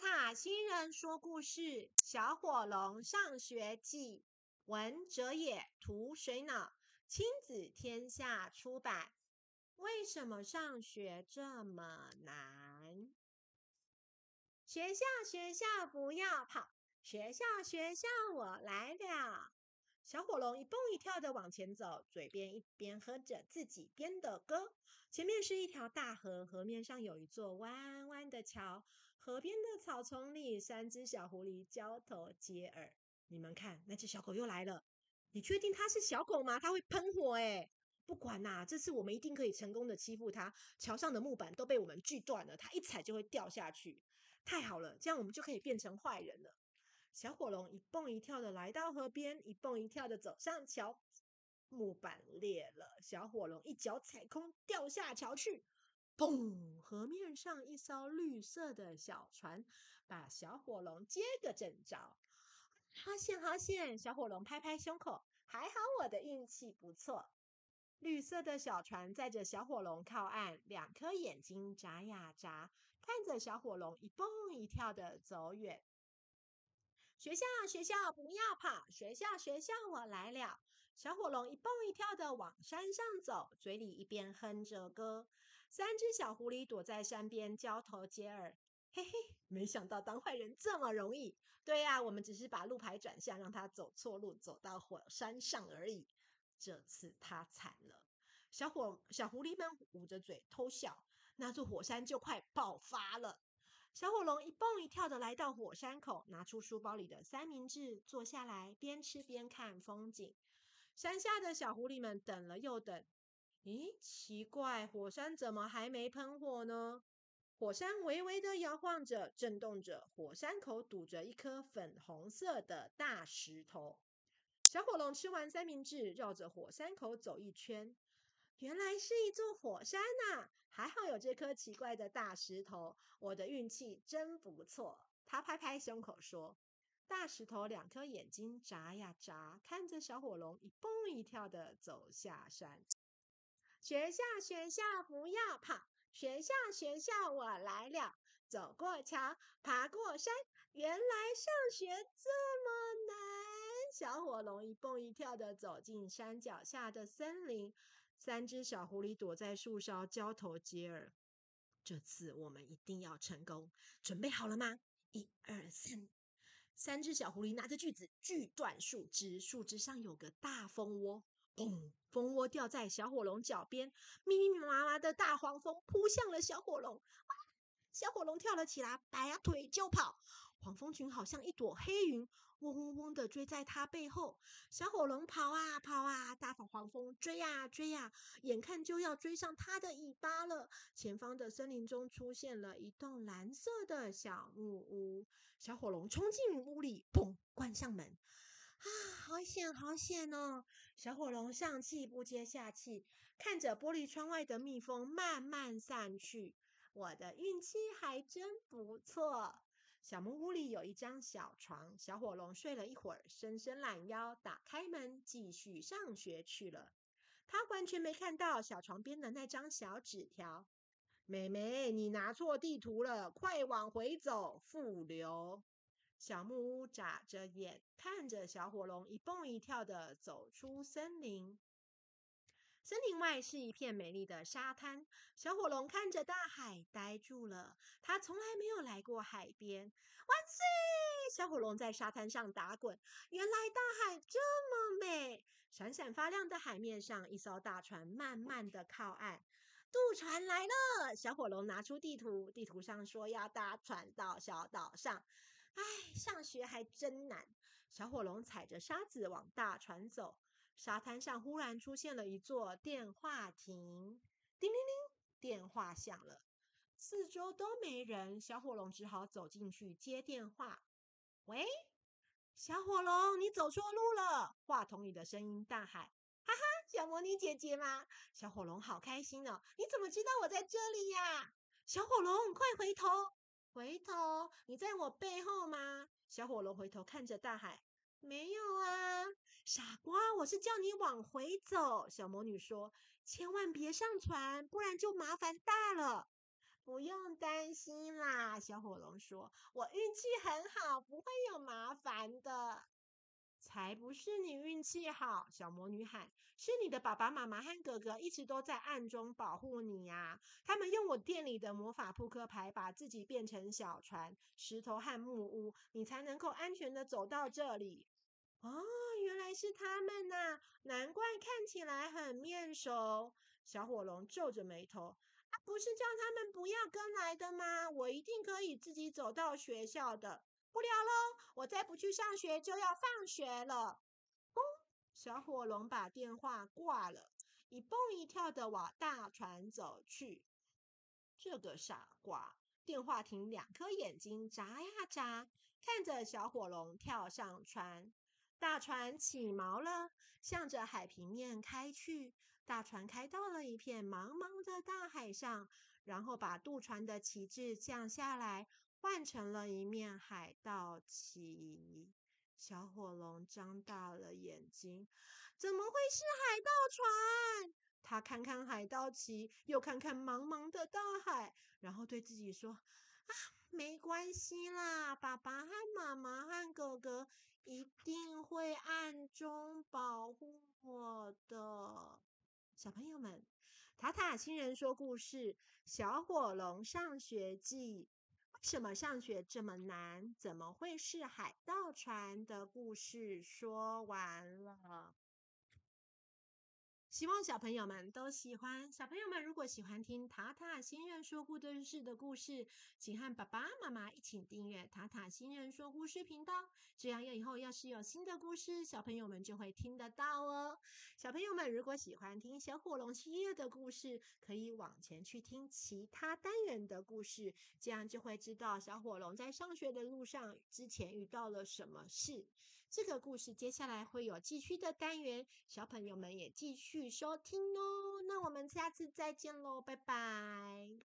塔星人说故事《小火龙上学记》，文哲也，图水脑，亲子天下出版。为什么上学这么难？学校学校不要跑，学校学校我来了。小火龙一蹦一跳的往前走，嘴边一边哼着自己编的歌。前面是一条大河，河面上有一座弯弯的桥。河边的草丛里，三只小狐狸交头接耳。你们看，那只小狗又来了。你确定它是小狗吗？它会喷火诶不管啦，这次我们一定可以成功的欺负它。桥上的木板都被我们锯断了，它一踩就会掉下去。太好了，这样我们就可以变成坏人了。小火龙一蹦一跳的来到河边，一蹦一跳的走上桥。木板裂了，小火龙一脚踩空，掉下桥去。砰！河面上一艘绿色的小船，把小火龙接个正着。好险，好险！小火龙拍拍胸口，还好我的运气不错。绿色的小船载着小火龙靠岸，两颗眼睛眨呀眨，看着小火龙一蹦一跳的走远。学校，学校不要跑！学校，学校我来了。小火龙一蹦一跳的往山上走，嘴里一边哼着歌。三只小狐狸躲在山边，交头接耳。嘿嘿，没想到当坏人这么容易。对呀，我们只是把路牌转向，让他走错路，走到火山上而已。这次他惨了。小火小狐狸们捂着嘴偷笑，那座火山就快爆发了。小火龙一蹦一跳的来到火山口，拿出书包里的三明治，坐下来边吃边看风景。山下的小狐狸们等了又等。咦，奇怪，火山怎么还没喷火呢？火山微微的摇晃着，震动着，火山口堵着一颗粉红色的大石头。小火龙吃完三明治，绕着火山口走一圈，原来是一座火山呐！还好有这颗奇怪的大石头，我的运气真不错。他拍拍胸口说：“大石头两颗眼睛眨呀眨，看着小火龙一蹦一跳的走下山。”学校学校不要跑，学校学校我来了。走过桥，爬过山，原来上学这么难。小火龙一蹦一跳的走进山脚下的森林，三只小狐狸躲在树梢交头接耳。这次我们一定要成功，准备好了吗？一二三，三只小狐狸拿着锯子锯断树枝，树枝上有个大蜂窝。砰！蜂窝掉在小火龙脚边，密密麻麻的大黄蜂扑向了小火龙。小火龙跳了起来，摆腿就跑。黄蜂群好像一朵黑云，嗡嗡嗡的追在它背后。小火龙跑啊跑啊，大黄蜂追呀追呀，眼看就要追上它的尾巴了。前方的森林中出现了一栋蓝色的小木屋，小火龙冲进屋里，砰，关上门。啊，好险，好险哦！小火龙上气不接下气，看着玻璃窗外的蜜蜂慢慢散去。我的运气还真不错。小木屋里有一张小床，小火龙睡了一会儿，伸伸懒腰，打开门，继续上学去了。他完全没看到小床边的那张小纸条：“妹妹，你拿错地图了，快往回走，复流。”小木屋眨着眼，看着小火龙一蹦一跳的走出森林。森林外是一片美丽的沙滩。小火龙看着大海，呆住了。他从来没有来过海边。万岁！小火龙在沙滩上打滚。原来大海这么美！闪闪发亮的海面上，一艘大船慢慢的靠岸。渡船来了！小火龙拿出地图，地图上说要搭船到小岛上。唉，上学还真难。小火龙踩着沙子往大船走，沙滩上忽然出现了一座电话亭。叮铃铃，电话响了，四周都没人，小火龙只好走进去接电话。喂，小火龙，你走错路了！话筒里的声音大喊：“哈哈，小魔女姐姐吗？”小火龙好开心哦！你怎么知道我在这里呀？小火龙，快回头！回头，你在我背后吗？小火龙回头看着大海，没有啊，傻瓜，我是叫你往回走。小魔女说：“千万别上船，不然就麻烦大了。”不用担心啦，小火龙说：“我运气很好，不会有麻烦的。”才不是你运气好，小魔女喊：“是你的爸爸妈妈和哥哥一直都在暗中保护你呀！他们用我店里的魔法扑克牌把自己变成小船、石头和木屋，你才能够安全的走到这里。”哦，原来是他们呐！难怪看起来很面熟。小火龙皱着眉头：“啊，不是叫他们不要跟来的吗？我一定可以自己走到学校的。”不聊了，我再不去上学就要放学了。哦！小火龙把电话挂了，一蹦一跳的往大船走去。这个傻瓜！电话亭两颗眼睛眨呀眨，看着小火龙跳上船。大船起锚了，向着海平面开去。大船开到了一片茫茫的大海上，然后把渡船的旗帜降下来。换成了一面海盗旗，小火龙张大了眼睛，怎么会是海盗船？他看看海盗旗，又看看茫茫的大海，然后对自己说：“啊，没关系啦，爸爸和妈妈和哥哥一定会暗中保护我的。”小朋友们，塔塔新人说故事《小火龙上学记》。什么上学这么难？怎么会是海盗船的故事说完了？希望小朋友们都喜欢。小朋友们如果喜欢听塔塔星人说故事的故事，请和爸爸妈妈一起订阅塔塔星人说故事频道。这样以后要是有新的故事，小朋友们就会听得到哦。小朋友们如果喜欢听小火龙系列的故事，可以往前去听其他单元的故事，这样就会知道小火龙在上学的路上之前遇到了什么事。这个故事接下来会有继续的单元，小朋友们也继续收听哦。那我们下次再见喽，拜拜。